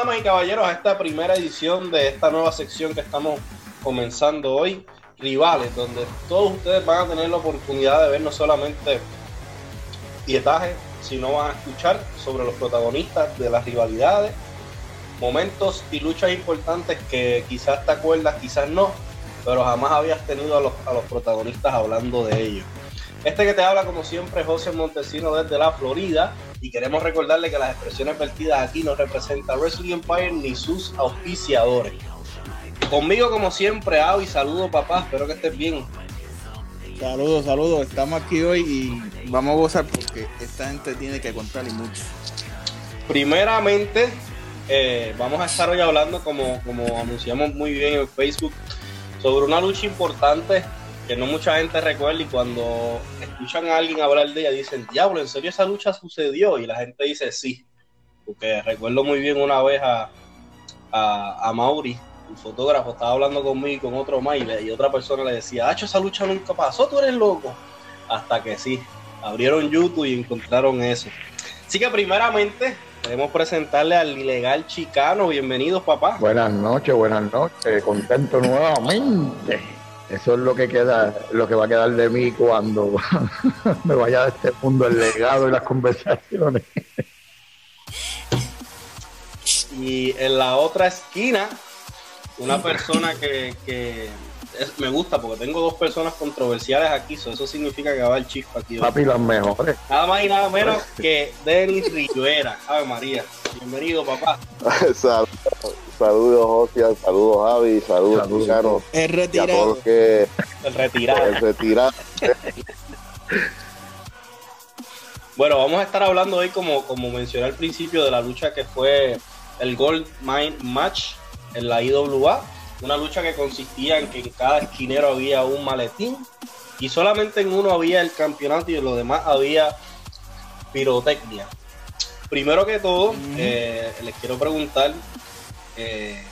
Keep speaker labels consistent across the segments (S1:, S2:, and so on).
S1: Damas y caballeros, a esta primera edición de esta nueva sección que estamos comenzando hoy, Rivales, donde todos ustedes van a tener la oportunidad de ver no solamente pietaje, sino van a escuchar sobre los protagonistas de las rivalidades, momentos y luchas importantes que quizás te acuerdas, quizás no, pero jamás habías tenido a los, a los protagonistas hablando de ellos. Este que te habla, como siempre, José Montesino desde la Florida. Y queremos recordarle que las expresiones vertidas aquí no representan Wrestling Empire ni sus auspiciadores. Conmigo, como siempre, Avi, saludos, papá. Espero que estés bien.
S2: Saludos, saludos. Estamos aquí hoy y vamos a gozar porque esta gente tiene que contar y mucho.
S1: Primeramente, eh, vamos a estar hoy hablando, como, como anunciamos muy bien en Facebook, sobre una lucha importante que no mucha gente recuerda y cuando escuchan a alguien hablar de ella dicen, diablo, ¿en serio esa lucha sucedió? Y la gente dice sí, porque recuerdo muy bien una vez a, a, Mauri, el fotógrafo, estaba hablando conmigo y con otro más y, otra persona le decía, Hacho, esa lucha nunca pasó, tú eres loco. Hasta que sí, abrieron YouTube y encontraron eso. Así que primeramente queremos presentarle al ilegal chicano. Bienvenidos, papá.
S3: Buenas noches, buenas noches. Contento nuevamente. Eso es lo que queda, lo que va a quedar de mí cuando me vaya de este mundo el legado y las conversaciones.
S1: Y en la otra esquina, una persona que, me gusta porque tengo dos personas controversiales aquí, eso significa que va el chispa aquí.
S3: Papi, las mejores.
S1: Nada más y nada menos que Denis Rivera. Ave María. Bienvenido, papá.
S4: Saludos, José, saludos, Javi, saludos, Luciano.
S2: El retirado.
S1: El retirado.
S4: El retirado.
S1: bueno, vamos a estar hablando hoy, como, como mencioné al principio, de la lucha que fue el Gold Mine Match en la IWA. Una lucha que consistía en que en cada esquinero había un maletín y solamente en uno había el campeonato y en los demás había pirotecnia. Primero que todo, eh, les quiero preguntar eh,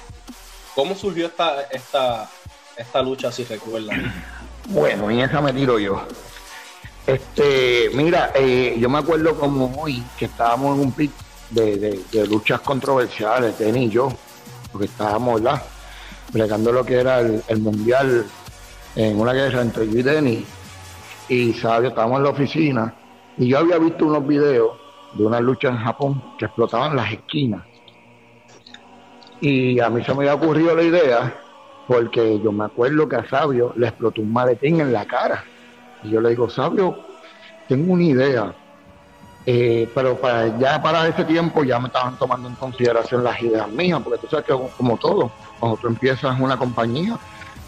S1: ¿Cómo surgió esta, esta, esta lucha, si recuerdan?
S3: Bueno, y esa me tiro yo. Este, mira, eh, yo me acuerdo como hoy que estábamos en un pit de, luchas controversiales, Tenny y yo, porque estábamos, ¿verdad? Bregando lo que era el, mundial en una guerra entre yo y Denny. Y sabio, estábamos en la oficina y yo había visto unos videos de una lucha en Japón que explotaban las esquinas y a mí se me había ocurrido la idea porque yo me acuerdo que a Sabio le explotó un maletín en la cara. Y yo le digo, Sabio, tengo una idea. Eh, pero para, ya para ese tiempo ya me estaban tomando en consideración las ideas mías, porque tú sabes que como todo, cuando tú empiezas una compañía,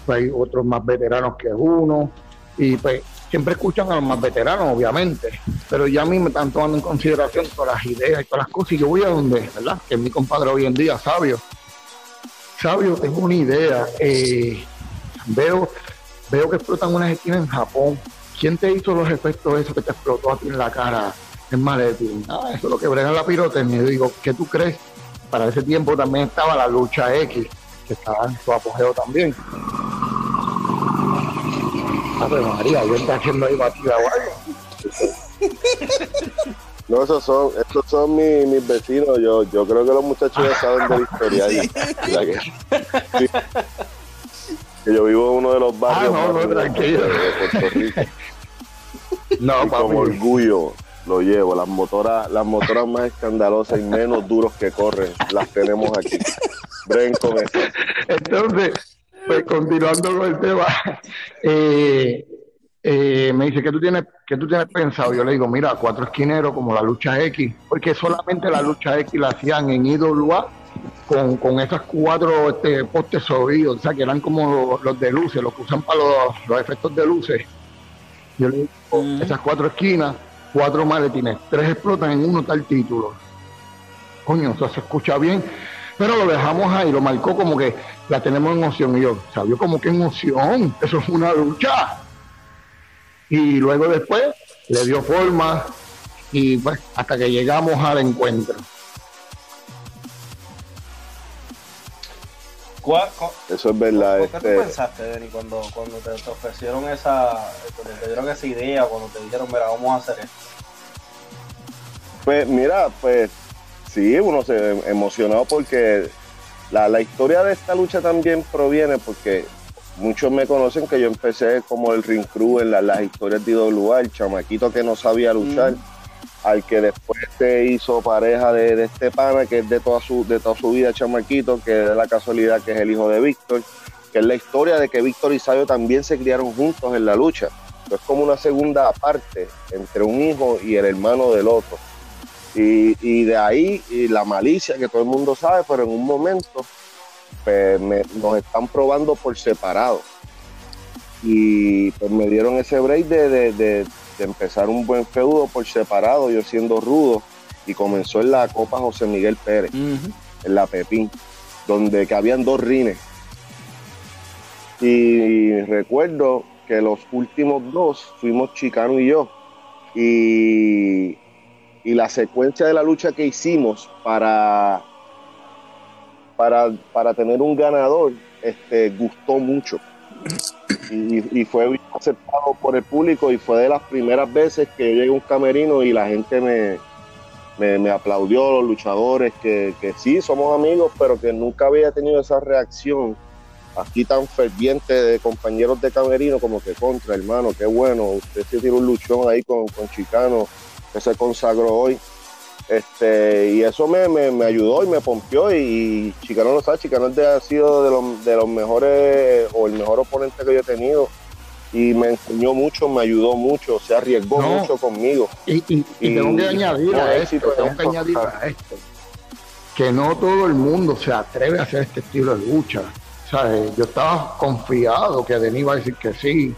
S3: pues hay otros más veteranos que uno, y pues siempre escuchan a los más veteranos, obviamente, pero ya a mí me están tomando en consideración todas las ideas y todas las cosas, y yo voy a donde, ¿verdad? Que mi compadre hoy en día, Sabio Sabio, tengo una idea. Eh, veo, veo que explotan unas esquinas en Japón. ¿Quién te hizo los efectos de eso que te explotó a ti en la cara en maletín? Ah, eso es lo que brega la pirotecnia. Digo, ¿qué tú crees? Para ese tiempo también estaba la lucha X, que estaba en su apogeo también. ver, María, yo estoy haciendo ahí batida o algo.
S4: No, esos son, esos son mis, vecinos. Yo, yo creo que los muchachos ya saben de la historia. que, yo vivo en uno de los barrios
S3: ah, no, no, tranquilo.
S4: de Puerto Rico. No, y con orgullo lo llevo. Las motoras, las motoras más escandalosas y menos duros que corren, las tenemos aquí. Ven con eso.
S3: Entonces, pues continuando con el tema, eh, eh, me dice, ¿qué tú, tienes, ¿qué tú tienes pensado? Yo le digo, mira, cuatro esquineros como la lucha X, porque solamente la lucha X la hacían en IWA con, con esas cuatro este, postes subidos, o sea, que eran como los, de luces, los que usan para los, efectos de luces. Yo le digo, esas cuatro esquinas, cuatro maletines, tres explotan en uno tal título. Coño, eso se escucha bien, pero lo dejamos ahí, lo marcó como que la tenemos en opción. Y yo, ¿sabía como que en opción? Eso es una lucha y luego después le dio forma y pues hasta que llegamos al encuentro.
S4: Eso es verdad.
S1: ¿Qué este... tú pensaste, Denny, cuando, cuando te, ofrecieron esa, cuando te dieron esa idea, cuando te dijeron, mira, vamos a hacer esto?
S4: Pues mira, pues sí, uno se emocionado porque la, la historia de esta lucha también proviene porque muchos me conocen que yo empecé como el ring crew en las historias de IWA, el chamaquito que no sabía luchar, al que después se hizo pareja de, este pana, que es de toda su, de toda su vida chamaquito, que es la casualidad que es el hijo de Víctor, que es la historia de que Víctor y Sayo también se criaron juntos en la lucha. Es como una segunda parte entre un hijo y el hermano del otro. Y, de ahí y la malicia que todo el mundo sabe, pero en un momento pues, nos están probando por separado. Y pues me dieron ese break de, empezar un buen feudo por separado, yo siendo rudo. Y comenzó en la Copa José Miguel Pérez, en la Pepín, donde que habían dos rines. Y recuerdo que los últimos dos fuimos Chicano y yo. Y, y la secuencia de la lucha que hicimos para para, tener un ganador, este, gustó mucho. Y, fue aceptado por el público y fue de las primeras veces que yo llegué a un camerino y la gente me, me, aplaudió, los luchadores, que, que, sí, somos amigos, pero que nunca había tenido esa reacción aquí tan ferviente de compañeros de camerino como que contra, hermano, qué bueno, usted se tiró un luchón ahí con, con Chicano, que se consagró hoy. Este, y eso me, me, ayudó y me pompió. Y, Chicano lo sabe, Chicano ha sido de los, de los mejores o el mejor oponente que yo he tenido. Y me enseñó mucho, me ayudó mucho, se arriesgó mucho conmigo.
S3: Y, tengo que añadir a esto, tengo que añadir a esto, que no todo el mundo se atreve a hacer este estilo de lucha. Yo estaba confiado que Denis iba a decir que sí,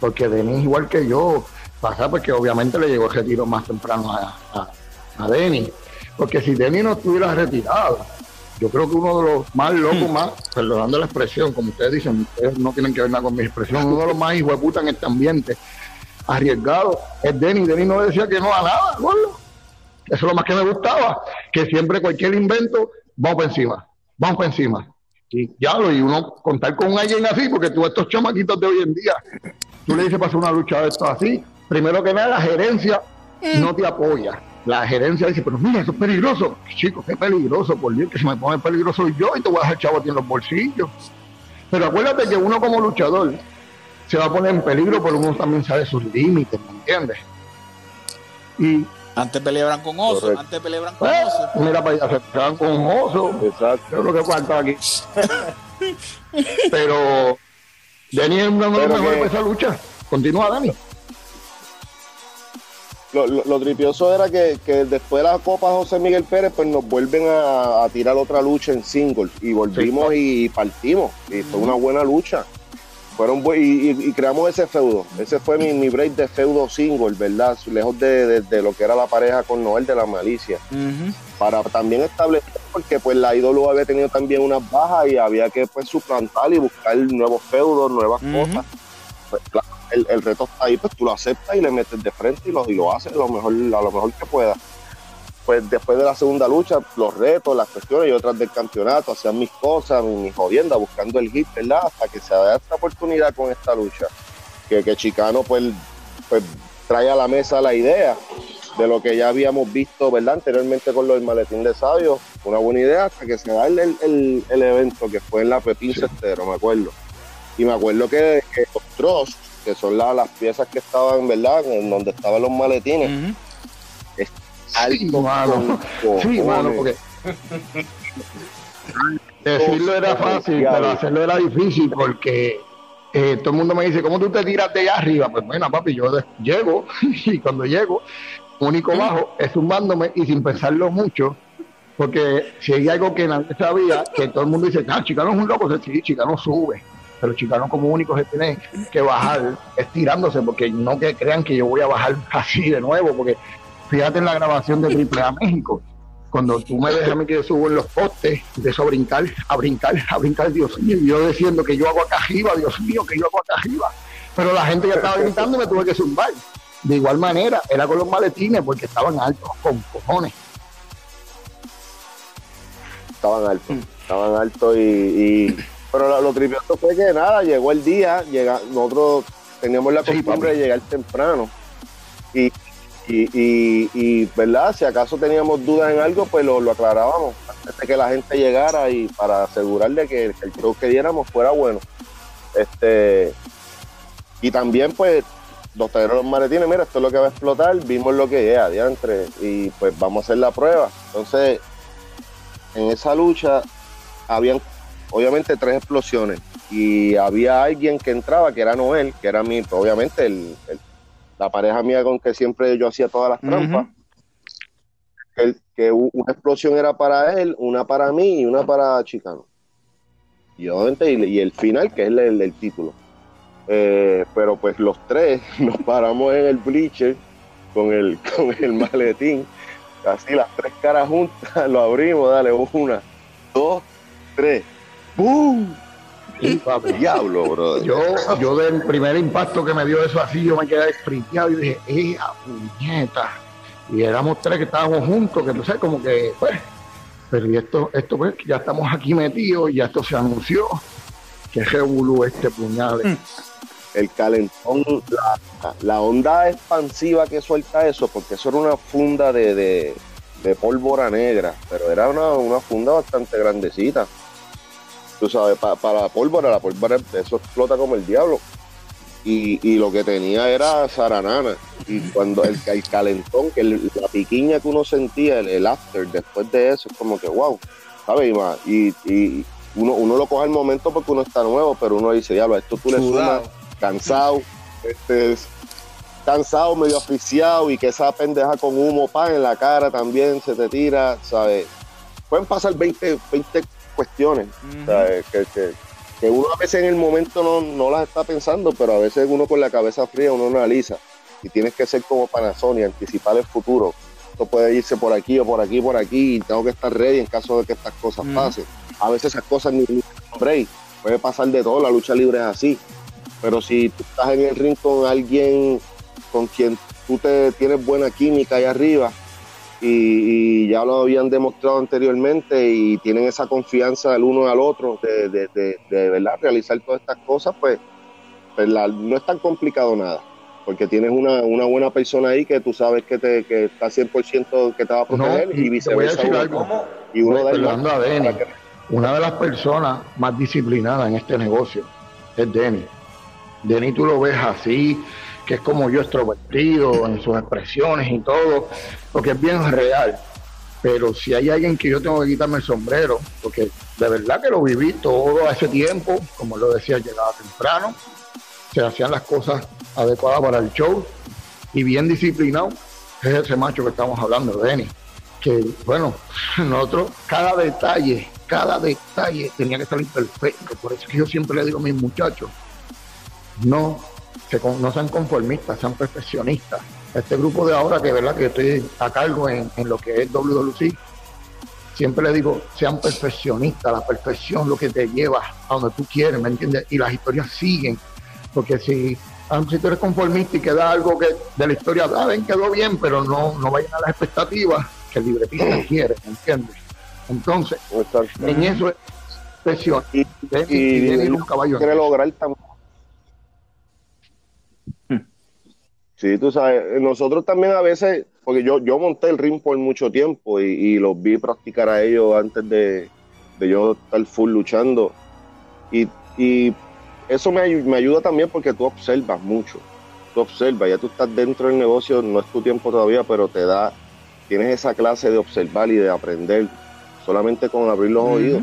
S3: porque Denis, igual que yo, pasa porque obviamente le llegó ese tiro más temprano a a Denny. Porque si Denny no estuviera retirado, yo creo que uno de los más locos, hmm. más, perdonando la expresión, como ustedes dicen, ustedes no tienen que ver nada con mi expresión, uno de los más hijos de puta en este ambiente, arriesgado, es Denny. Denny no decía que no a nada, Eso es lo más que me gustaba, que siempre cualquier invento, vamos por encima, vamos por encima. Y ya lo, y uno contar con alguien así, porque tú estos chamaquitos de hoy en día, tú le dices para hacer una lucha de esto así, primero que nada la gerencia hmm. no te apoya la gerencia dice, pero mira, eso es peligroso. Chicos, qué peligroso, por Dios, que se me pone peligroso yo y te voy a dejar chavo aquí en los bolsillos. Pero acuérdate que uno como luchador se va a poner en peligro, pero uno también sabe sus límites, ¿me entiendes?
S2: Y antes peleaban con oso, antes peleaban con eh, oso.
S3: Mira para allá, se peleaban con oso. Exacto. Es lo que falta aquí. pero Dani es uno de los mejores esa lucha. Continúa, Dani
S4: lo, tripioso era que, después de la Copa José Miguel Pérez, pues nos vuelven a, tirar otra lucha en single y volvimos y partimos. Y fue una buena lucha. Fueron y, creamos ese feudo. Ese fue mi, break de feudo single, ¿verdad? Lejos de, lo que era la pareja con Noel de la malicia. Para también establecer, porque pues la ídolo había tenido también unas bajas y había que pues suplantar y buscar nuevos feudos, nuevas cosas. Pues, claro, el, reto está ahí, pues tú lo aceptas y le metes de frente y lo, y lo haces lo mejor, a lo mejor que puedas. Pues después de la segunda lucha, los retos, las cuestiones y otras del campeonato, hacían mis cosas, mis, jodiendas, buscando el hit, ¿verdad? Hasta que se da esta oportunidad con esta lucha. Que, que Chicano, pues, pues trae a la mesa la idea de lo que ya habíamos visto, ¿verdad? Anteriormente con lo del maletín de sabio, una buena idea hasta que se da el, el, evento que fue en la Pepín Cestero, me acuerdo. Y me acuerdo que, que que son las piezas que estaban, ¿verdad? En donde estaban los maletines.
S3: sí, mano. Sí, mano, porque decirlo era fácil, pero hacerlo era difícil porque eh, todo el mundo me dice, ¿cómo tú te tiras de allá arriba? Pues bueno, papi, yo llego y cuando llego, único bajo es zumbándome y sin pensarlo mucho, porque si hay algo que nadie sabía, que todo el mundo dice, ah, Chicano es un loco, sí, Chicano sube pero Chicano como único se tiene que bajar estirándose, porque no que crean que yo voy a bajar así de nuevo, porque fíjate en la grabación de Triple A México, cuando tú me dejas a mí que yo subo en los postes, de eso a brincar, a brincar, a brincar, Dios mío, y yo diciendo que yo hago acá arriba, Dios mío, que yo hago acá arriba, pero la gente ya estaba gritando y me tuve que zumbar. De igual manera, era con los maletines porque estaban altos, con cojones.
S4: Estaban altos, estaban altos y pero lo, lo fue que nada, llegó el día, llega, nosotros teníamos la costumbre de llegar temprano. Y, Y, y, y, ¿verdad? Si acaso teníamos dudas en algo, pues lo, lo aclarábamos antes de que la gente llegara y para asegurarle que, el show que diéramos fuera bueno. Este, y también, pues, los talleres los maletines, mira, esto es lo que va a explotar, vimos lo que es, adiante, y pues vamos a hacer la prueba. Entonces, en esa lucha, habían obviamente tres explosiones y había alguien que entraba, que era Noel, que era mi, obviamente, el, la pareja mía con que siempre yo hacía todas las trampas. que una explosión era para él, una para mí y una para Chicano. Y obviamente, y, el final, que es el, el, título. Eh, pero pues los tres nos paramos en el bleacher con el, con el maletín, así las tres caras juntas, lo abrimos, dale, una, dos, tres, ¡boom!
S3: Diablo, bro. Yo, yo del primer impacto que me dio eso así, yo me quedé friqueado y dije, ¡ea puñeta! Y éramos tres que estábamos juntos, que no sé, como que, pues, pero y esto, esto pues, ya estamos aquí metidos, ya esto se anunció, que revolú este puñal. Mm.
S4: El calentón, la, onda expansiva que suelta eso, porque eso era una funda de, de, pólvora negra, pero era una, una funda bastante grandecita tú sabes, para la pólvora, la pólvora, eso explota como el diablo. Y, lo que tenía era zaranana. Y cuando el, el calentón, que la piquiña que uno sentía, el, after, después de eso, es como que wow, ¿sabes? Y, y, uno, uno lo coge al momento porque uno está nuevo, pero uno dice, diablo, esto tú le sumas cansado, este, cansado, medio asfixiado, y que esa pendeja con humo pan en la cara también se te tira, ¿sabes? Pueden pasar 20, 20 cuestiones que, uno a veces en el momento no, no, las está pensando, pero a veces uno con la cabeza fría uno analiza y tienes que ser como Panasonic, anticipar el futuro. Esto puede irse por aquí o por aquí, por aquí y tengo que estar ready en caso de que estas cosas pasen. A veces esas cosas ni, ni break, puede pasar de todo, la lucha libre es así. Pero si tú estás en el ring con alguien con quien tú te tienes buena química ahí arriba, y, ya lo habían demostrado anteriormente y tienen esa confianza del uno al otro de, de, de, verdad realizar todas estas cosas, pues, pues no es tan complicado nada, porque tienes una, una, buena persona ahí que tú sabes que, te, que está 100% que te va a proteger y viceversa.
S3: Y uno de una de las personas más disciplinadas en este negocio es Denny. Denny tú lo ves así, que es como yo extrovertido en sus expresiones y todo, porque es bien real. Pero si hay alguien que yo tengo que quitarme el sombrero, porque de verdad que lo viví todo ese tiempo, como lo decía, llegaba temprano, se hacían las cosas adecuadas para el show y bien disciplinado, es ese macho que estamos hablando, Denny. Que bueno, nosotros, cada detalle, cada detalle tenía que salir perfecto. Por eso que yo siempre le digo a mis muchachos, no no sean conformistas, sean perfeccionistas. Este grupo de ahora, que verdad que estoy a cargo en, lo que es WWC, siempre le digo, sean perfeccionistas, la perfección lo que te lleva a donde tú quieres, ¿me entiendes? Y las historias siguen, porque si, ah, si tú eres conformista y queda algo que de la historia, ah, ven, quedó bien, pero no, no vayan a las expectativas que el libretista quiere, ¿me entiendes? Entonces, en eso es perfección. Y,
S4: y, y, un caballo. Quiere lograr también Sí, tú sabes, nosotros también a veces, porque yo, yo monté el ring por mucho tiempo y, los vi practicar a ellos antes de, yo estar full luchando. Y, eso me, me, ayuda también porque tú observas mucho. Tú observas, ya tú estás dentro del negocio, no es tu tiempo todavía, pero te da, tienes esa clase de observar y de aprender solamente con abrir los oídos.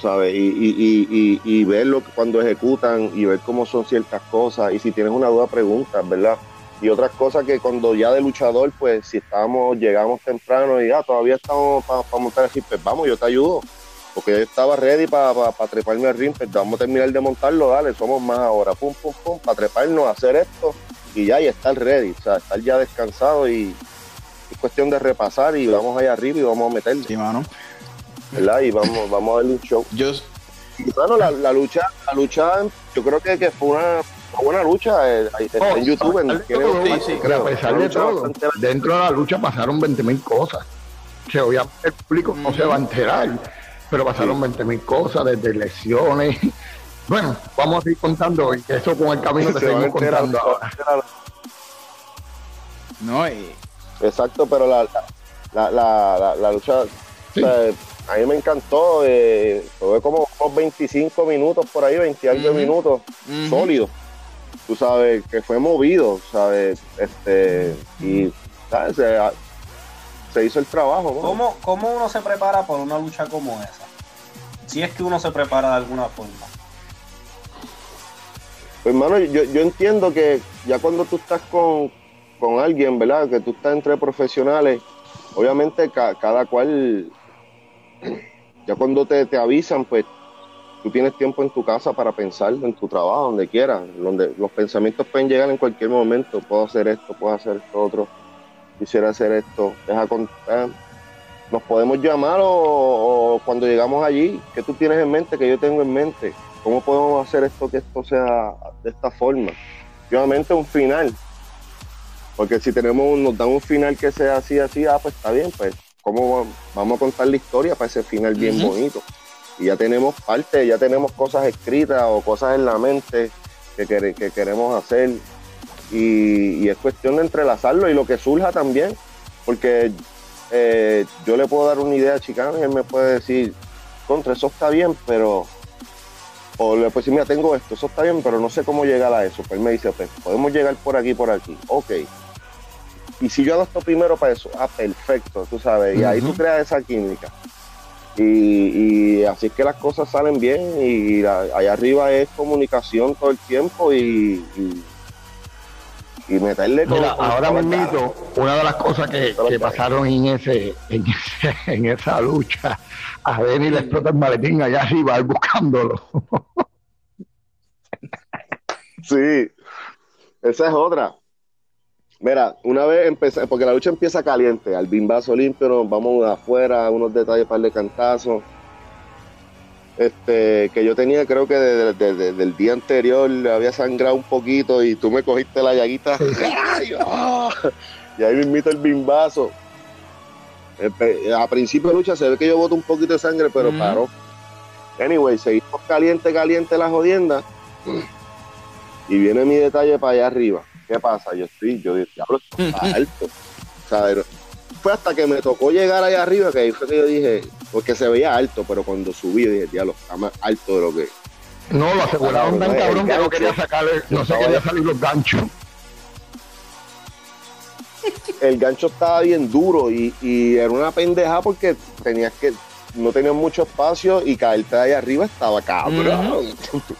S4: ¿Sabes? Y, y, y, y, verlo cuando ejecutan y ver cómo son ciertas cosas. Y si tienes una duda, preguntas, ¿verdad? Y otras cosas que cuando ya de luchador, pues si estamos, llegamos temprano y ya ah, todavía estamos para montar el ring, vamos, yo te ayudo. Porque yo estaba ready para treparme al ring, pues vamos a terminar de montarlo, dale, somos más ahora, pum, pum, pum, para treparnos, hacer esto y ya, y estar ready, o sea, estar ya descansado y es cuestión de repasar y vamos allá arriba y vamos a meterle.
S2: Sí, mano.
S4: ¿Verdad? Y vamos, vamos a darle un show.
S2: Yo...
S4: Bueno, la, la, lucha, la lucha, yo creo que, que fue una, buena lucha eh, en oh, YouTube. En,
S3: sí, sí, a pesar de todo, dentro de la lucha pasaron 20 mil cosas. Que obviamente el público no se va a enterar, pero pasaron 20 mil cosas, desde lesiones. Bueno, vamos a ir contando y eso con el camino que seguimos contando ahora.
S2: No, eh,
S4: Exacto, pero la, la, la, la, la lucha,
S3: Sí.
S4: o sea, a mí me encantó, eh, fue como unos 25 minutos por ahí, 20 algo de
S2: Ujú.
S4: minutos, sólido. Tú sabes, que fue movido, ¿sabes? Este, y, ¿sabes? Se, se hizo el trabajo, ¿no?
S1: ¿Cómo, ¿Cómo uno se prepara por una lucha como esa? Si es que uno se prepara de alguna forma.
S4: Pues, hermano, yo, yo entiendo que ya cuando tú estás con, con alguien, ¿verdad? Que tú estás entre profesionales, obviamente ca- cada cual, ya cuando te, te avisan, pues tú tienes tiempo en tu casa para pensar en tu trabajo, donde quieras, donde los pensamientos pueden llegar en cualquier momento, puedo hacer esto, puedo hacer esto otro, quisiera hacer esto, deja eh, nos podemos llamar o, o cuando llegamos allí, ¿qué tú tienes en mente, que yo tengo en mente? ¿Cómo podemos hacer esto que esto sea de esta forma? Obviamente un final. Porque si tenemos nos dan un final que sea así, así, ah, pues está bien, pues ¿cómo va- vamos a contar la historia para ese final bien bonito? Y ya tenemos parte, ya tenemos cosas escritas o cosas en la mente que, quere- que queremos hacer. Y, y es cuestión de entrelazarlo y lo que surja también. Porque eh, yo le puedo dar una idea a Chicano y él me puede decir, contra, eso está bien, pero o le puedo decir, mira, tengo esto, eso está bien, pero no sé cómo llegar a eso. Pues él me dice, pues podemos llegar por aquí, por aquí. Ok. Y si yo hago esto primero para eso, ah, perfecto, tú sabes. Y ahí tú creas esa química. Y, y así es que las cosas salen bien y la- allá arriba es comunicación todo el tiempo y, y, y meterle
S3: Mira,
S4: con
S3: ahora
S4: la
S3: mismo, una de las cosas que, que pasaron en ese, en ese, en esa lucha, a Denny le explota el maletín allá arriba, buscándolo.
S4: Sí, esa es otra. Mira, una vez empecé, porque la lucha empieza caliente, al bimbazo limpio, nos vamos afuera, unos detalles para de cantazos. Este, que yo tenía, creo que de- de- de- del día anterior había sangrado un poquito y tú me cogiste la llaguita. ¡Ay, ah! Y ahí me invito el bimbazo. A principio de lucha se ve que yo boto un poquito de sangre, pero
S2: Ujú.
S4: paró. Anyway, seguimos caliente, caliente la jodienda. Y viene mi detalle para allá arriba. ¿Qué pasa? Yo estoy, yo dije, diablo, esto está alto. O sea, era- fue hasta que me tocó llegar allá arriba que ahí fue que yo dije, porque se veía alto, pero cuando subí dije, diablo, está más alto de lo que.
S3: No, lo aseguraron tan cabrón que no
S4: gancho.
S3: quería sacarle, no se quería salir los ganchos.
S4: El gancho estaba bien duro y, y era una pendeja porque tenías que, no tenías mucho espacio y caerte de ahí arriba estaba cabrón.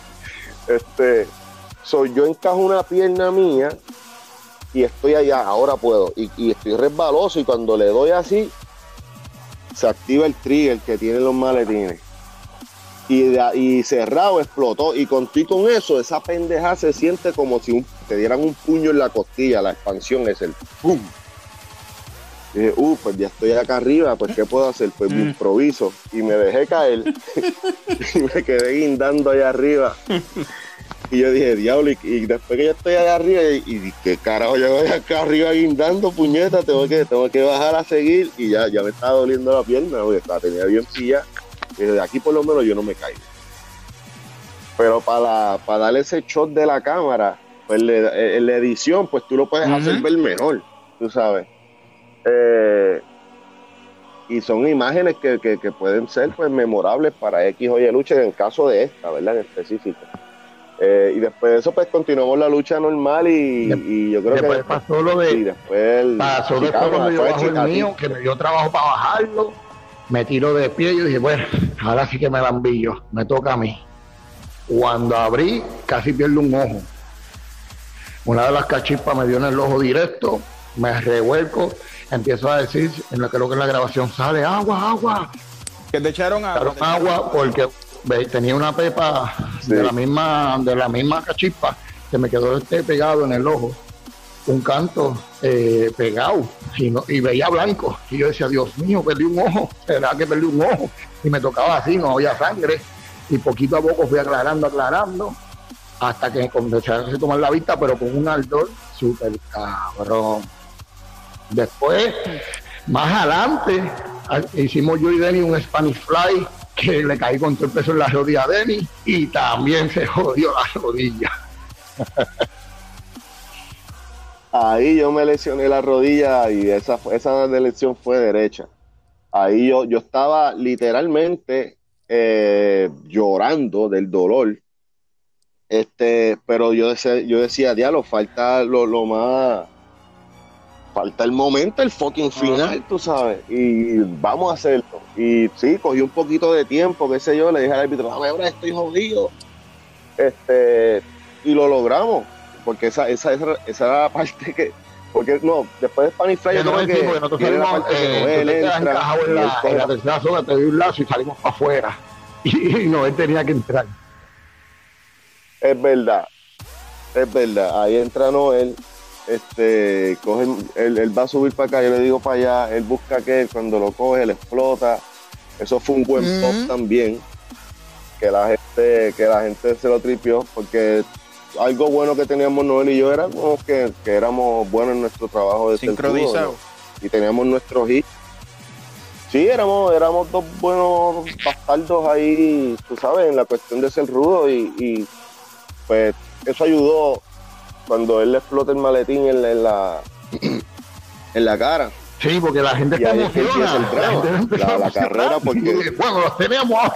S4: este, so, yo encajo una pierna mía y estoy allá, ahora puedo, y, y estoy resbaloso y cuando le doy así, se activa el trigger que tienen los maletines. Y, de- y cerrado explotó y con y con eso esa pendeja se siente como si un- te dieran un puño en la costilla la expansión es el ¡pum! Y dije, uh, pues ya estoy acá arriba, pues ¿qué puedo hacer? Pues me
S2: Mm.
S4: improviso y me dejé caer y me quedé guindando allá arriba. Y yo dije, diablo, y, y después que yo estoy allá arriba, y, y qué carajo, yo voy acá arriba guindando, puñeta, tengo que, tengo que bajar a seguir, y ya, ya me estaba doliendo la pierna, porque la tenía bien pilla. Y de aquí por lo menos yo no me caigo. Pero para, para darle ese shot de la cámara, pues le- en la edición, pues tú lo puedes hacer ver mejor, tú sabes. Eh, y son imágenes que, que- que pueden ser pues memorables para X o Y lucha en el caso de esta, ¿verdad? En específico. Eh, y después de eso, pues continuamos la lucha normal y, y yo creo
S3: Después
S4: que
S3: pasó lo
S4: y
S3: de,
S4: después el
S3: pasó después
S4: Chicago,
S3: yo
S4: después
S3: bajo el mío, que me dio trabajo para bajarlo, me tiro de pie y yo dije, bueno, ahora sí que me la envío, me toca a mí. Cuando abrí, casi pierdo un ojo. Una de las cachispas me dio en el ojo directo, me revuelco, empiezo a decir, en lo que creo que en la grabación sale, agua, agua,
S2: Que te echaron agua.
S3: echaron agua porque tenía una pepa
S4: Sí.
S3: de la misma de la misma cachispa que me quedó este pegado en el ojo un canto eh, pegado y, no- y veía blanco. Y yo decía Dios mío perdí un ojo será que perdí un ojo y me tocaba así no había sangre. Y poquito a poco fui aclarando aclarando hasta que comencé a tomar la vista pero con un ardor súper cabrón. Después más adelante a- hicimos yo y Denny un Spanish Fly que le caí con todo el peso en la rodilla a Denny y también se jodió la rodilla.
S4: ahí yo me lesioné la rodilla y esa, esa lesión fue derecha. Ahí yo, yo estaba literalmente eh, llorando del dolor. Este, pero yo decía, yo decía, diablo, falta lo, lo más, falta el momento, el fucking final, tú sabes, y vamos a hacerlo. Y sí, cogí un poquito de tiempo, qué sé yo, le dije al árbitro, dame ahora estoy jodido. Este, y lo logramos, porque esa, esa, esa, esa era la parte que, porque no, después de Spanish Fly, yo creo que
S3: tipo que nosotros salimos, eh, quedas
S4: entra
S3: en
S4: él
S3: la, en la tercera zona, te un lazo y salimos para afuera. Y, y no, él tenía que entrar.
S4: Es verdad, es verdad. Ahí entra Noel, este, coge, él, él va a subir para acá, yo le digo para allá, él busca que cuando lo coge, le explota. Eso fue un buen pop también, que la gente, que la gente se lo tripió, porque algo bueno que teníamos Noel y yo era como que, que éramos buenos en nuestro trabajo de
S2: Sincronizado.
S4: y teníamos nuestros hits. Sí, éramos, éramos dos buenos bastardos ahí, tú sabes, en la cuestión de ser rudo y, y, pues eso ayudó cuando él le explota el maletín en la, en la, en la cara.
S3: Sí, porque la gente
S4: Y
S3: está
S4: ahí es que empieza el
S3: emocionada.
S4: drama,
S3: gente empezó
S4: la- carrera, porque-
S3: Bueno, los tenemos.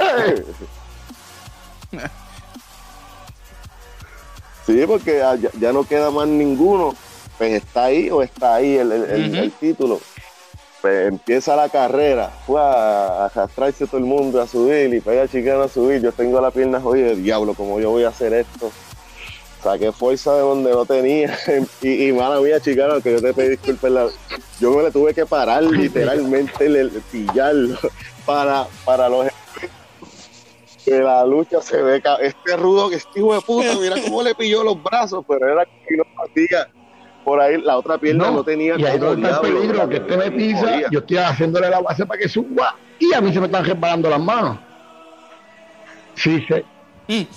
S4: Sí, porque ya, ya no queda más ninguno, pues está ahí o está ahí el, el- el-
S2: Ujú.
S4: el título. Pues empieza la carrera, fue a, arrastrarse todo el mundo a subir y pega chicano a subir. Yo tengo la pierna jodida, diablo, ¿cómo yo voy a hacer esto? Saqué fuerza de donde no tenía. y, y mala mía, chicano, que yo te pedí disculpas. la- Yo me le tuve que parar literalmente, le, pillarlo para, para los que la lucha se ve este rudo que este hijo de puta, mira cómo le pilló los brazos, pero era que no partía por ahí, la otra pierna no, tenía
S3: y ahí donde está el peligro,
S4: la
S3: que este me pisa, yo estoy haciéndole la base para que suba y a mí se me están resbalando las manos. Sí, sí.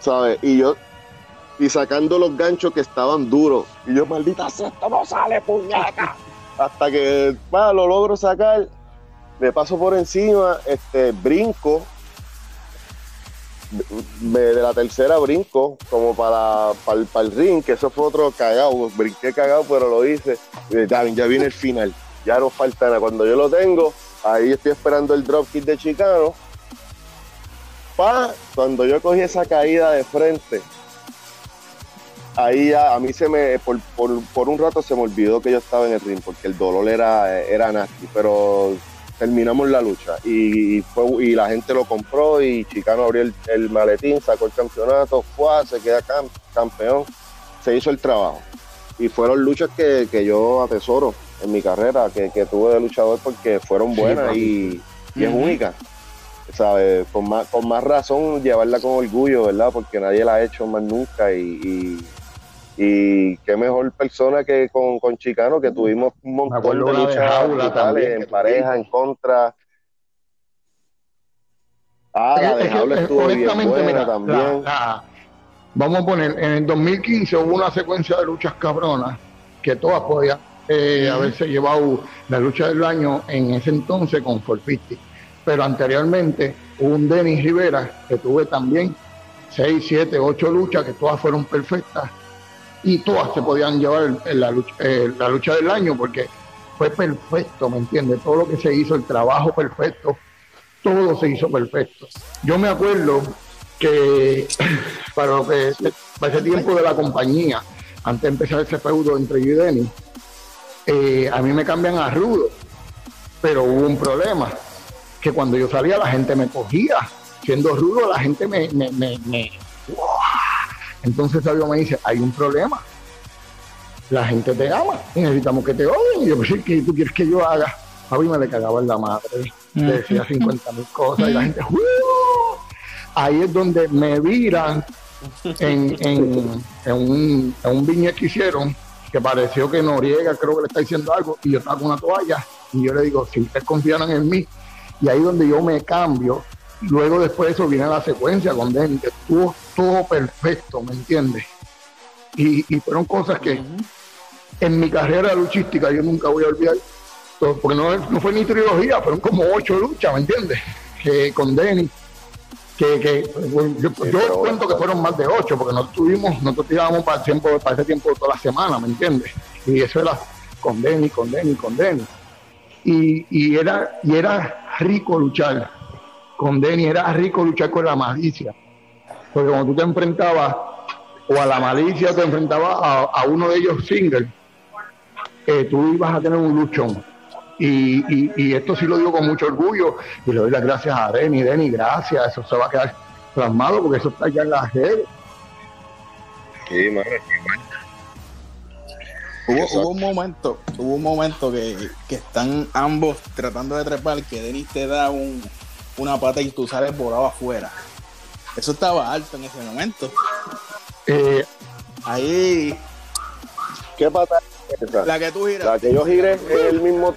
S4: ¿sabes? Y yo, y sacando los ganchos que estaban duros, y yo, maldita sea, esto no sale, puñeta. Hasta que va, lo logro sacar, me paso por encima, este, brinco, me- de la tercera brinco, como para, para, el, para el ring, que eso fue otro cagado, brinqué cagado, pero lo hice, y ya, ya viene el final, ya no falta nada, cuando yo lo tengo, ahí estoy esperando el dropkick de Chicano, pa, cuando yo cogí esa caída de frente, ahí ya a mí se me, por, por, por un rato se me olvidó que yo estaba en el ring, porque el dolor era, era nasty, pero terminamos la lucha y, fue, y la gente lo compró y Chicano abrió el, el maletín, sacó el campeonato, fue, se queda cam- campeón, se hizo el trabajo. Y fueron luchas que, que yo atesoro en mi carrera, que, que tuve de luchador porque fueron buenas y, y es única. ¿sabes? Con más, con más razón llevarla con orgullo, ¿verdad? Porque nadie la ha hecho más nunca y, y, y qué mejor persona que con, con Chicano, que tuvimos un montón de luchas
S3: jaula
S4: brutales,
S3: también,
S4: en pareja, en contra. Ah, la de jaula
S3: eh,
S4: estuvo bien buena
S3: mira,
S4: también.
S3: la- la- vamos a poner, en el 2015 hubo una secuencia de luchas cabronas que todas podían eh, haberse llevado la lucha del año en ese entonces con 450. Pero anteriormente hubo un Denis Rivera que tuve también 6, 7, 8 luchas que todas fueron perfectas y todas se podían llevar la, lucha, del año porque fue perfecto, ¿me entiendes? Todo lo que se hizo, el trabajo perfecto, todo se hizo perfecto. Yo me acuerdo que para, lo que, para ese tiempo de la compañía, antes de empezar ese feudo entre yo y Denis, eh, a mí me cambian a Rudo, pero hubo un problema, que cuando yo salía la gente me cogía, siendo Rudo la gente me... me, me- Entonces Sabio me dice, hay un problema, la gente te ama y necesitamos que te odien. Y yo, pues, ¿qué tú quieres que yo haga? A mí me le cagaba en la madre, le decía 50 mil cosas y la gente, "Uh". ahí es donde me viran en, en, en un, en un viñet que hicieron, que pareció que Noriega creo que le está diciendo algo, y yo estaba con una toalla, y yo le digo, si ustedes confiaran en mí, y ahí donde yo me cambio, luego después de eso viene la secuencia que estuvo todo perfecto, ¿me entiendes? Y, y fueron cosas que en mi carrera luchística yo nunca voy a olvidar, porque no, no fue ni trilogía, fueron como ocho luchas, ¿me entiendes? Que con Denny que, que yo, yo cuento que fueron más de ocho, porque nosotros tuvimos, nosotros tirábamos para, tiempo, para ese tiempo toda la semana, ¿me entiendes? Y eso era con Denny, con Denny, con Denny. Y, y, era, y era rico luchar con Denny, era rico luchar con la malicia. Porque cuando tú te enfrentabas o a la malicia te enfrentabas a, uno de ellos single, eh, tú ibas a tener un luchón. Y, y, esto sí lo digo con mucho orgullo y le doy las gracias a Denny. Denny, gracias. Eso se va a quedar plasmado porque eso está ya en la redes.
S4: Sí, madre,
S2: Hubo, hubo, un momento, hubo un momento que, están ambos tratando de trepar, que Denis te da un, una pata y tú sales volado afuera. Eso estaba alto en ese momento.
S3: Eh,
S2: Ahí.
S4: ¿Qué pata?
S2: La que tú giras.
S4: La que yo giré es el mismo.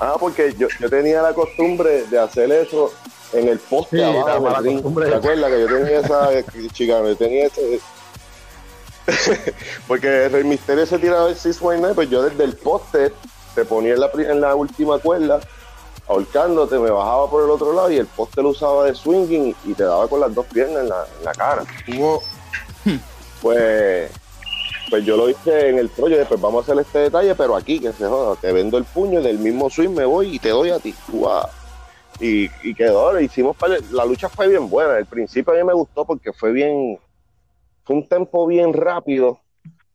S4: Ah, porque yo, yo tenía la costumbre de hacer eso en el poste abajo del ring. ¿Te acuerdas que yo tenía esa chica? Yo tenía ese. porque el misterio se tiraba el 619, pues yo desde el poste te ponía en la, en la última cuerda ahorcándote, me bajaba por el otro lado y el poste lo usaba de swinging y te daba con las dos piernas en la, en la cara. Pues, pues yo lo hice en el proyecto, después vamos a hacer este detalle, pero aquí, que se joda, te vendo el puño del mismo swing me voy y te doy a ti. Y, y quedó, hicimos, la lucha fue bien buena. El principio a mí me gustó porque fue bien, fue un tempo bien rápido,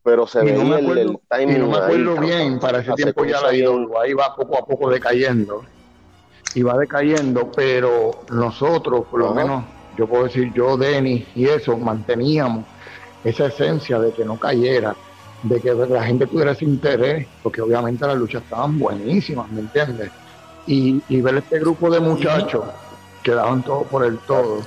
S4: pero se veía
S3: no el, timing. Y no me acuerdo bien, para ese tiempo ya la ido, ahí va poco a poco decayendo y va decayendo, pero nosotros, por lo menos, yo puedo decir, yo, Denis y eso, manteníamos esa esencia de que no cayera, de que la gente tuviera ese interés, porque obviamente las luchas estaban buenísimas, ¿me entiendes? Y, ver este grupo de muchachos que daban todo por el todo,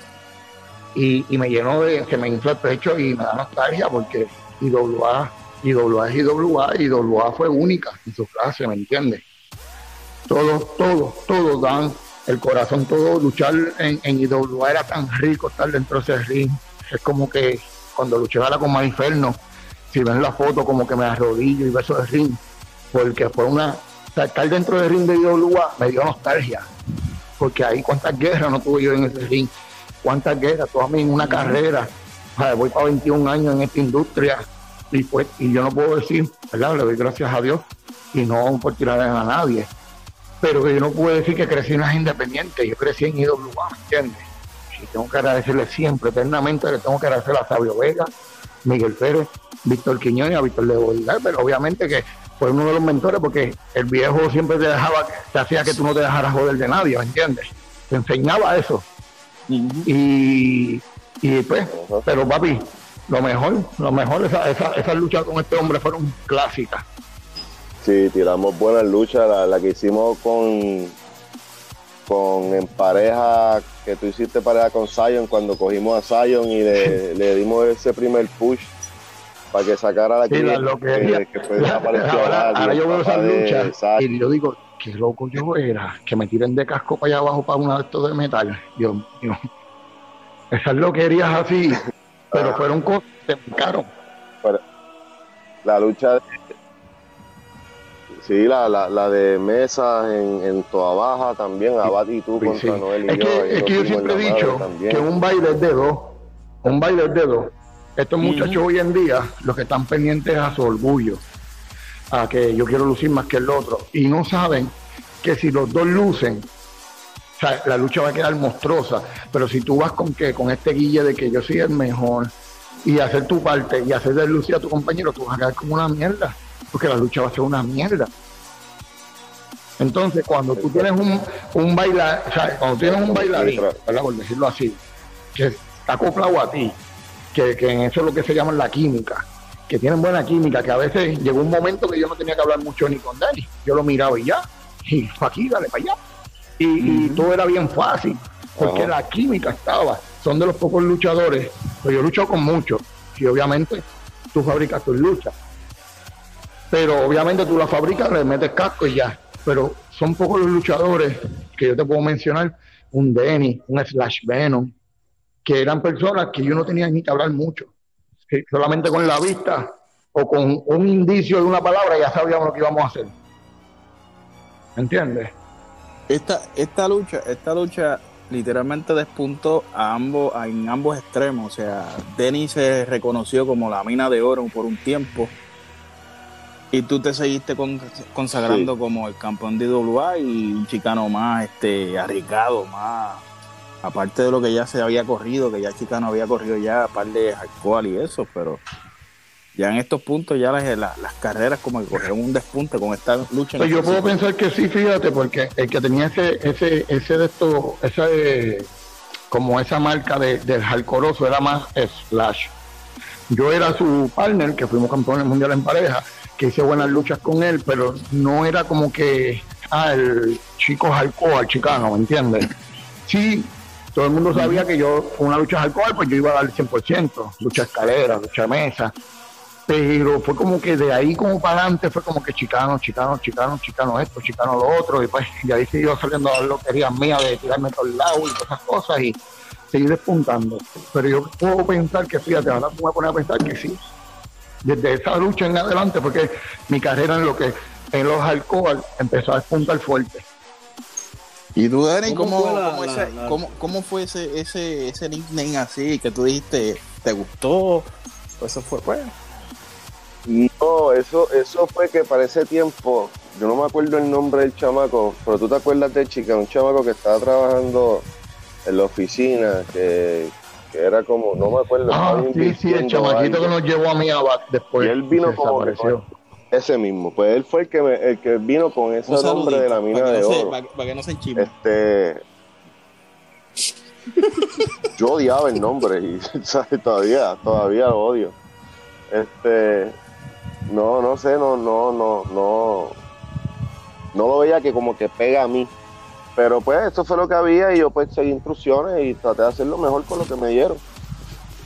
S3: y, me llenó de, que me infla el pecho y me da nostalgia porque IWA, IWA es IWA, IWA fue única en su clase, ¿me entiendes? Todos, todos, todos dan el corazón, todo luchar en, en IWA era tan rico estar dentro de ese ring. Es como que cuando luché ahora con Inferno, si ven la foto, como que me arrodillo y beso el ring, porque fue una. estar dentro del ring de IWA me dio nostalgia, porque ahí cuántas guerras no tuve yo en ese ring, cuántas guerras, todas mí en una carrera. voy para 21 años en esta industria y pues y yo no puedo decir, ¿verdad? Le doy gracias a Dios y no por tirar a nadie pero que yo no puedo decir que crecí en las independientes, yo crecí en IWA, ¿me entiendes? Y tengo que agradecerle siempre, eternamente, le tengo que agradecer a Fabio Vega, Miguel Pérez, Víctor Quiñones, a Víctor de pero obviamente que fue uno de los mentores porque el viejo siempre te dejaba, te hacía que tú no te dejaras joder de nadie, ¿me entiendes? Te enseñaba eso. y, y pues, pero papi, lo mejor, lo mejor, esas esa, esa luchas con este hombre fueron clásicas.
S4: Sí, tiramos buenas luchas. La, que hicimos con, con en pareja, que tú hiciste pareja con Zion cuando cogimos a Zion y le, dimos ese primer push para que sacara la
S3: sí, que, que, que ahora, ahora yo veo esa lucha y yo digo, qué loco yo era, que me tiren de casco para allá abajo para una de estos de metal. Dios mío. Esas loquerías así, pero ah. fueron cosas que me
S4: La lucha Sí, la, la, la de Mesa en, en Toa Baja también, Abad y tú contra Noel y
S3: es
S4: yo.
S3: Que, es que yo siempre he dicho que un baile es de dos, un baile es de dos. Estos muchachos hoy en día, los que están pendientes a su orgullo, a que yo quiero lucir más que el otro, y no saben que si los dos lucen, o sea, la lucha va a quedar monstruosa, pero si tú vas con que con este guille de que yo soy el mejor y hacer tu parte y hacer de lucir a tu compañero, tú vas a quedar como una mierda porque la lucha va a ser una mierda. Entonces, cuando tú tienes un, un bailar, o sea, cuando tienes un bailarín, por decirlo así, que está acoplado a ti, que, en eso es lo que se llama la química, que tienen buena química, que a veces llegó un momento que yo no tenía que hablar mucho ni con Dani, yo lo miraba y ya, y para aquí, dale para allá. Y, todo era bien fácil, porque la química estaba. Son de los pocos luchadores, pues yo lucho con muchos, y obviamente tú fabricas tus luchas pero obviamente tú la fabricas, le metes casco y ya. Pero son pocos los luchadores que yo te puedo mencionar, un Denny, un Slash Venom, que eran personas que yo no tenía ni que hablar mucho. solamente con la vista o con un indicio de una palabra ya sabíamos lo que íbamos a hacer. ¿Me entiendes?
S2: Esta, esta lucha, esta lucha literalmente despuntó a ambos, en ambos extremos. O sea, Denny se reconoció como la mina de oro por un tiempo. Y tú te seguiste consagrando como el campeón de IWA y un chicano más este, arriesgado, más. Aparte de lo que ya se había corrido, que ya Chicano había corrido ya, par de actual y eso, pero ya en estos puntos ya las, las, carreras como que cogieron un despunte con esta lucha.
S3: Pues yo puedo pensar que sí, fíjate, porque el que tenía ese, ese, ese de esto, esa como esa marca de, del jalcoroso era más Slash. Yo era su partner, que fuimos campeones mundiales en pareja, que hice buenas luchas con él, pero no era como que, ah, el chico jalcó al chicano, ¿me entiendes? Sí, todo el mundo sabía que yo, una lucha alcohol, pues yo iba a dar el 100%, lucha escalera, lucha mesa, pero fue como que de ahí como para adelante fue como que chicano, chicano, chicano, chicano esto, chicano lo otro, y pues ya ahí siguió saliendo la lotería mía de tirarme todo el lado y todas esas cosas y seguir despuntando. Pero yo puedo pensar que, fíjate, ahora me poner a pensar que sí. Desde esa lucha en adelante, porque mi carrera en lo que en los alcohol empezó a despuntar fuerte.
S2: ¿Y tú, Dani, cómo, cómo, fue ese, ese, ese nickname así que tú dijiste, te gustó? Eso fue, pues.
S4: No, eso, eso fue que para ese tiempo, yo no me acuerdo el nombre del chamaco, pero tú te acuerdas de chica, un chamaco que estaba trabajando en la oficina, que, era como, no me acuerdo.
S3: Ah, sí, sí, el chamaquito que nos llevó a mí después.
S4: Y él vino como ese mismo, pues él fue el que, el que vino con ese nombre de la mina de oro.
S2: para, que no se enchime.
S4: Este, yo odiaba el nombre y todavía, todavía lo odio. Este, no, no sé, no, no, no, no. No lo veía que como que pega a mí. Pero pues esto fue lo que había y yo pues seguí instrucciones y traté de hacer lo mejor con lo que me dieron.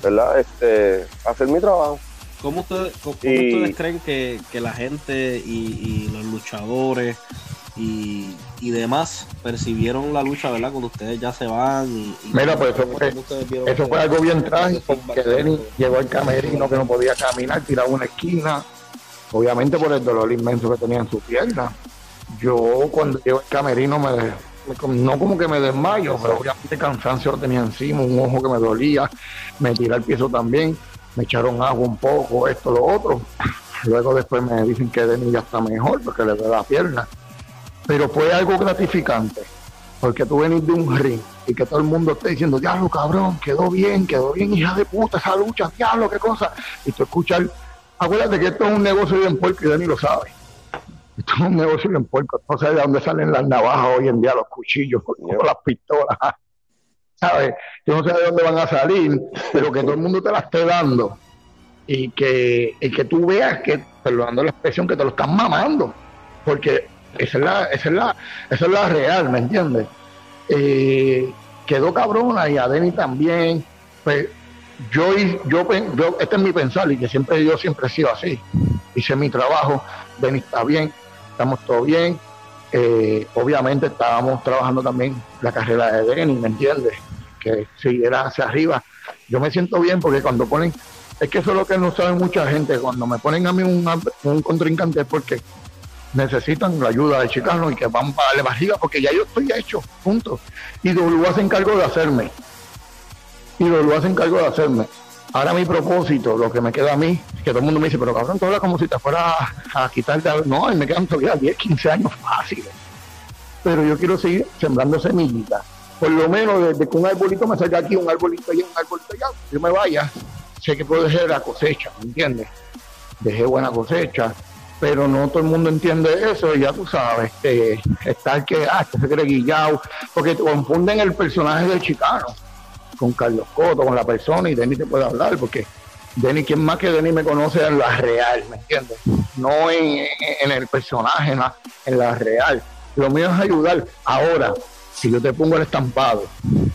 S4: ¿Verdad? Este, hacer mi trabajo.
S1: ¿Cómo ustedes, ustedes creen que, la gente y, los luchadores y, demás percibieron la lucha, ¿verdad? Cuando ustedes ya se van. Y,
S3: Mira, pues eso fue, eso fue algo bien trágico, porque Denny llegó al camerino que no podía caminar, tiraba una esquina, obviamente por el dolor inmenso que tenía en su pierna. Yo cuando llego al camerino me, no como que me desmayo, pero obviamente cansancio lo tenía encima, un ojo que me dolía, me tiré al piso también, me echaron agua un poco, esto, lo otro. Luego después me dicen que Denis ya está mejor porque le da la pierna. Pero fue algo gratificante, porque tú venís de un ring y que todo el mundo esté diciendo, diablo cabrón, quedó bien, quedó bien, hija de puta, esa lucha, diablo, qué cosa. Y tú escuchas Acuérdate que esto es un negocio bien puerco y Dani lo sabe. Esto es un negocio bien puerco. No sé de dónde salen las navajas hoy en día, los cuchillos, o las pistolas. ¿Sabes? Yo no sé de dónde van a salir, pero que todo el mundo te la esté dando. Y que, que tú veas que, perdonando la expresión, que te lo están mamando. Porque esa es la, esa es la, esa es la real, ¿me entiendes? Eh, quedó cabrona y a Denny también. Pues yo, yo, yo, este es mi pensar y que siempre yo siempre he sido así. Hice mi trabajo, Denis está bien, estamos todos bien. Eh, obviamente estábamos trabajando también la carrera de Denis, ¿me entiendes? Que si era hacia arriba. Yo me siento bien porque cuando ponen, es que eso es lo que no sabe mucha gente, cuando me ponen a mí un, un contrincante porque necesitan la ayuda de Chicano y que van para darle arriba porque ya yo estoy hecho, punto. Y W se encargo de hacerme y lo hacen cargo de hacerme. Ahora mi propósito, lo que me queda a mí, que todo el mundo me dice, pero cabrón, tú hablas como si te fuera a, quitarte. No, me quedan todavía 10, 15 años fáciles. Pero yo quiero seguir sembrando semillitas. Por lo menos desde que un arbolito me salga aquí, un arbolito allá, un arbolito allá, yo me vaya, sé que puedo dejar la cosecha, ¿me entiendes? Dejé buena cosecha, pero no todo el mundo entiende eso, y ya tú sabes, que está que, ah, que se cree guillado, porque confunden el personaje de Chicano con Carlos Coto, con la persona, y Denny te puede hablar, porque Denny, quien más que Denny me conoce en la real, ¿me entiendes? No en, el personaje, en la, real. Lo mío es ayudar. Ahora, si yo te pongo el estampado,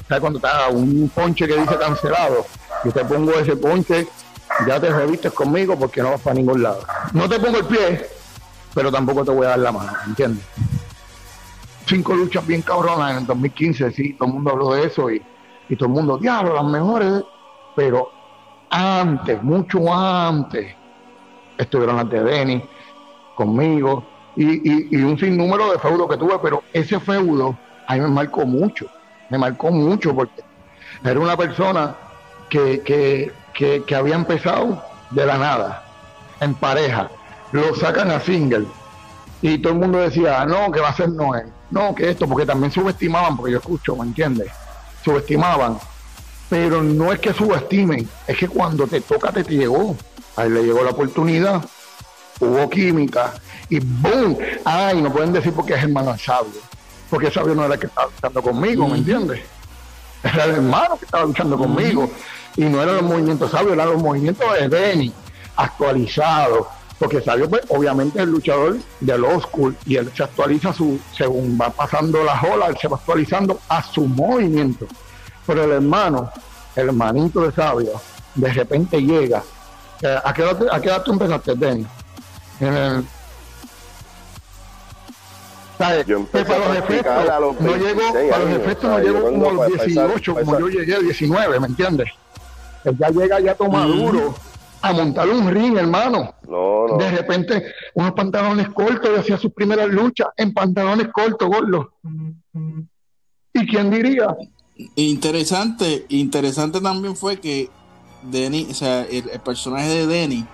S3: ¿sabes cuando está un ponche que dice cancelado? Yo te pongo ese ponche, ya te revistes conmigo porque no vas para ningún lado. No te pongo el pie, pero tampoco te voy a dar la mano, ¿me entiendes? Cinco luchas bien cabronas en el 2015, sí, todo el mundo habló de eso y y todo el mundo, diablo, las mejores, pero antes, mucho antes, estuvieron ante Denis, conmigo, y, un sinnúmero de feudos que tuve, pero ese feudo a mí me marcó mucho, me marcó mucho porque era una persona que, que, que, que había empezado de la nada, en pareja, lo sacan a single y todo el mundo decía, no, que va a ser Noel, no, que esto, porque también subestimaban, porque yo escucho, ¿me entiendes? Subestimaban, pero no es que subestimen, es que cuando te toca te, llegó, a él le llegó la oportunidad, hubo química y ¡boom! Ay, no pueden decir porque es hermano sabio, porque sabio no era el que estaba luchando conmigo, ¿me entiendes? Era el hermano que estaba luchando conmigo. Y no eran los movimientos sabios, eran los movimientos de Denny, actualizados, porque Sabio pues obviamente es el luchador del old school y él se actualiza su, según va pasando las olas, él se va actualizando a su movimiento. Pero el hermano, el hermanito de Sabio, de repente llega. Eh, ¿a, qué edad, ¿A qué edad tú empezaste, Denny? En.
S4: Yo empecé
S3: para
S4: a
S3: los efectos,
S4: a los
S3: no llego,
S4: 26
S3: para los efectos
S4: o
S3: no llego como a los
S4: para empezar-
S3: 18, como
S4: empezar-
S3: yo llegué a 19, ¿me entiendes? Él ya llega ya todo maduro a montar un ring, hermano.
S4: No, no.
S3: De repente, unos pantalones cortos y hacía sus primeras luchas en pantalones cortos, gordo. ¿Y quién diría?
S2: Interesante, interesante también fue que Denny, o sea, el, el personaje de Denny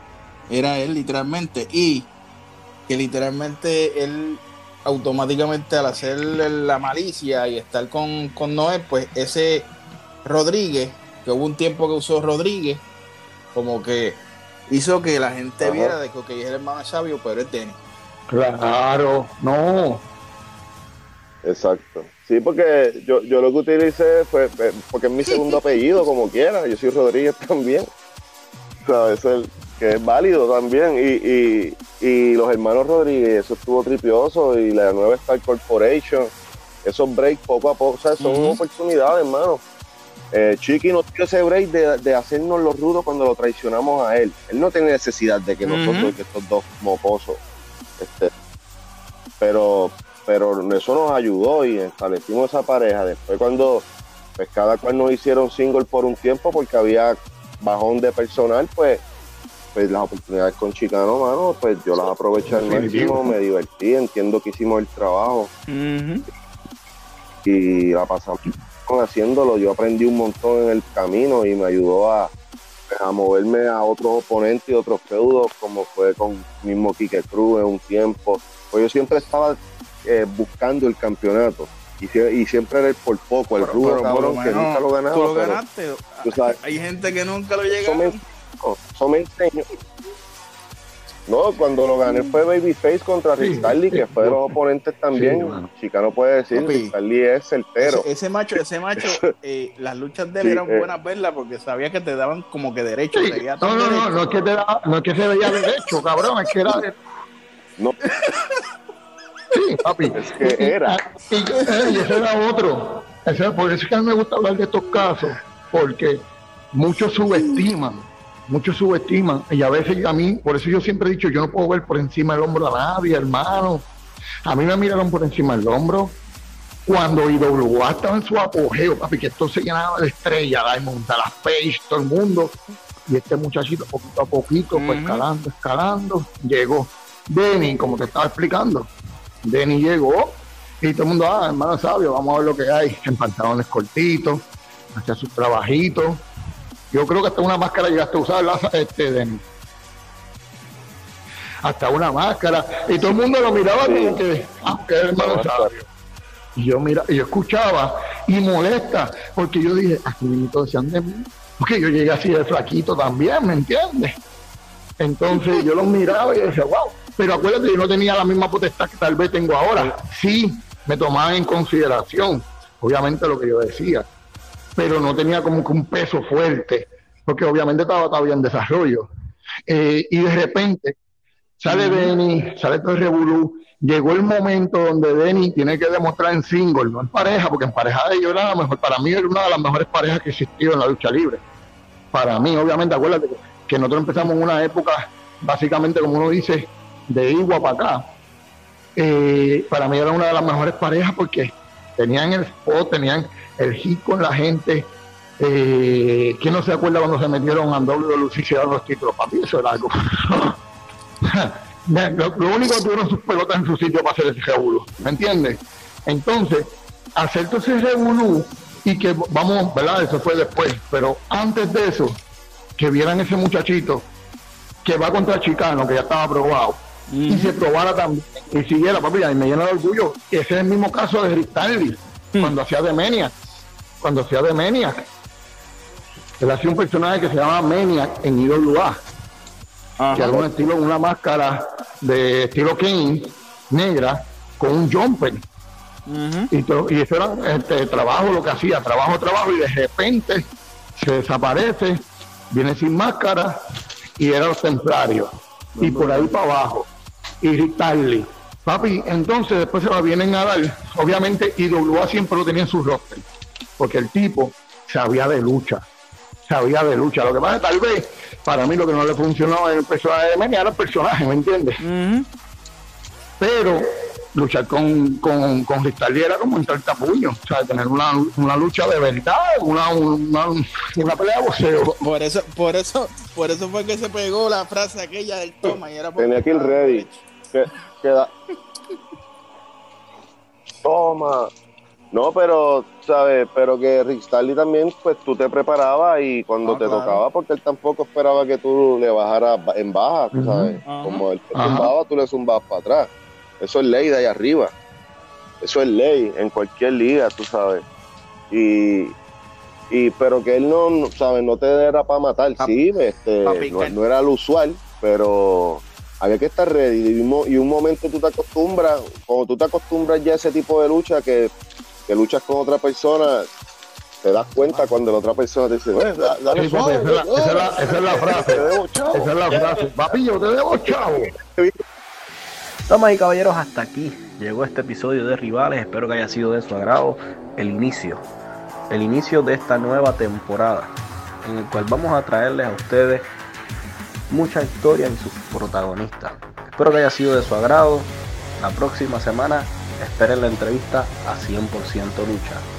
S2: era él literalmente y que literalmente él automáticamente al hacer la malicia y estar con, con Noel, pues ese Rodríguez, que hubo un tiempo que usó Rodríguez, como que hizo que la gente
S4: Ajá.
S2: viera de que ok, es el hermano sabio, pero es Denny.
S3: Claro, no.
S4: Exacto. Sí, porque yo, yo lo que utilicé fue, fue- porque es mi segundo apellido, como quiera. Yo soy Rodríguez también. ¿Sabes? El, que es válido también. Y, y, y los hermanos Rodríguez, eso estuvo tripioso. Y la nueva Star Corporation, esos breaks poco a poco, o sea, son oportunidades, hermano. Eh, Chiqui nos dio ese break de, de hacernos los rudos cuando lo traicionamos a él. Él no tiene necesidad de que nosotros, que estos dos mocosos, este, pero pero eso nos ayudó y establecimos esa pareja. Después cuando pues cada cual nos hicieron single por un tiempo porque había bajón de personal, pues, pues las oportunidades con Chicano, mano, pues yo las aproveché al máximo, me divertí, entiendo que hicimos el trabajo y la pasamos haciéndolo. Yo aprendí un montón en el camino y me ayudó a, pues, a moverme a otros oponentes y otros feudos, como fue con mismo Quique Cruz en un tiempo. Pues yo siempre estaba eh, buscando el campeonato y, sie- y siempre era el por poco, el
S2: Pero-
S4: que nunca lo ganaba.
S2: Tú lo
S4: pero
S2: ganaste.
S4: tú sabes.
S2: Hay gente que nunca lo
S4: eso me,
S2: llega.
S4: eso me enseñó. No, cuando lo gané fue Babyface contra
S3: Sí.
S4: Rick Starley, que fue de los oponentes también. Chicano puede decir. Rick Starley es certero.
S2: Ese, ese macho, ese macho, eh, las luchas de él
S4: Sí,
S2: eran
S4: eh.
S2: buenas verlas porque sabía que te daban como que derecho.
S3: Sí. No, no, no, no es que, te da- no es que se veía derecho, cabrón, es que era de...
S4: No.
S3: Sí, papi.
S4: Es que era.
S3: Y, y ese era otro. Ese- por eso es que a mí me gusta hablar de estos casos, porque muchos subestiman, muchos subestiman, y a veces a mí, por eso yo siempre he dicho, yo no puedo ver por encima del hombro a nadie, hermano. A mí me miraron por encima del hombro cuando IWA estaba en su apogeo, papi, que esto se llenaba de estrellas, Diamond, las Page, todo el mundo. Y este muchachito, poquito a poquito, pues escalando, escalando, llegó. Denny, como te estaba explicando, Denny llegó y todo el mundo, ah, hermano sabio, vamos a ver lo que hay. En pantalones cortitos, hacía sus trabajitos. Yo creo que hasta una máscara llegaste a usar, ¿verdad, este, Denny. Hasta una máscara. Y todo el mundo lo miraba
S4: Sí.
S3: como que, ah, hermano
S4: No,
S3: sabio. Y yo mira, y yo escuchaba y molesta, porque yo dije, aquí mismo decían de mí, porque yo llegué así de flaquito también, ¿me entiendes? Entonces yo los miraba y decía, wow, pero acuérdate, yo no tenía la misma potestad que tal vez tengo ahora. Sí, me tomaban en consideración, obviamente lo que yo decía, pero no tenía como que un peso fuerte, porque obviamente estaba todavía en desarrollo. Eh, y de repente sale Denny, sale todo el revolú, llegó el momento donde Denny tiene que demostrar en single, no en pareja, porque en pareja de ellos era la mejor, para mí era una de las mejores parejas que existió en la lucha libre. Para mí, obviamente, acuérdate que, que nosotros empezamos en una época, básicamente, como uno dice, de Igua para acá. Eh, para mí era una de las mejores parejas porque tenían el spot, tenían el hit con la gente. Eh, ¿Quién no se acuerda cuando se metieron a WWE y se los títulos? Papi, eso era algo. lo, único que tuvieron sus pelotas en su sitio para hacer ese revolú, ¿me entiendes? Entonces, hacer todo ese revolú y que vamos, ¿verdad? Eso fue después, pero antes de eso, que vieran ese muchachito que va contra el chicano, que ya estaba aprobado, y se probara también, y siguiera, papi, y me llena de orgullo. Ese es el mismo caso de Rick mm. cuando hacía de Menia, cuando hacía de Menia. Él hacía un personaje que se llama Menia en IWA, que era un estilo, una máscara de estilo Kane, negra, con un jumper. y, y, eso era este, trabajo lo que hacía, trabajo, trabajo, y de repente se desaparece, viene sin máscara y era los templarios. Y por ahí para abajo, irritarle. Papi, entonces después se la vienen a dar. Obviamente IWA siempre lo tenía en su roster, porque el tipo sabía de lucha, sabía de lucha. Lo que pasa tal vez para mí lo que no le funcionó en el personaje de Menia era el personaje, ¿me entiendes? Pero luchar con, con, con era como entrar tapuño, o sea, tener una, una lucha de verdad, una, una, una pelea de boxeo.
S2: Por eso, por eso, por eso fue que se pegó la frase aquella del toma y era
S4: Tenía que ir ready. Queda. Toma. No, pero, ¿sabes? Pero que Rick Starley también, pues tú te preparabas y cuando ah, te tocaba, porque él tampoco esperaba que tú le bajaras en baja, ¿sabes? Como él te zumbaba, tú le zumbabas para atrás. Eso es ley de ahí arriba. Eso es ley en cualquier liga, tú sabes. Y, y pero que él no, ¿sabes? No te era para matar, sí, este, no, era lo usual, pero había que estar ready. Y, un momento tú te acostumbras, cuando tú te acostumbras ya a ese tipo de lucha, que, que luchas con otra persona, te das cuenta cuando la otra persona te dice, dale esa,
S3: es la, esa, es la, frase. Esa es la frase. Papillo, te debo chavo.
S5: Damas y caballeros, hasta aquí llegó este episodio de Rivales. Espero que haya sido de su agrado el inicio, el inicio de esta nueva temporada, en el cual vamos a traerles a ustedes muchas historias y sus protagonistas. Espero que haya sido de su agrado. La próxima semana esperen la entrevista a 100% lucha.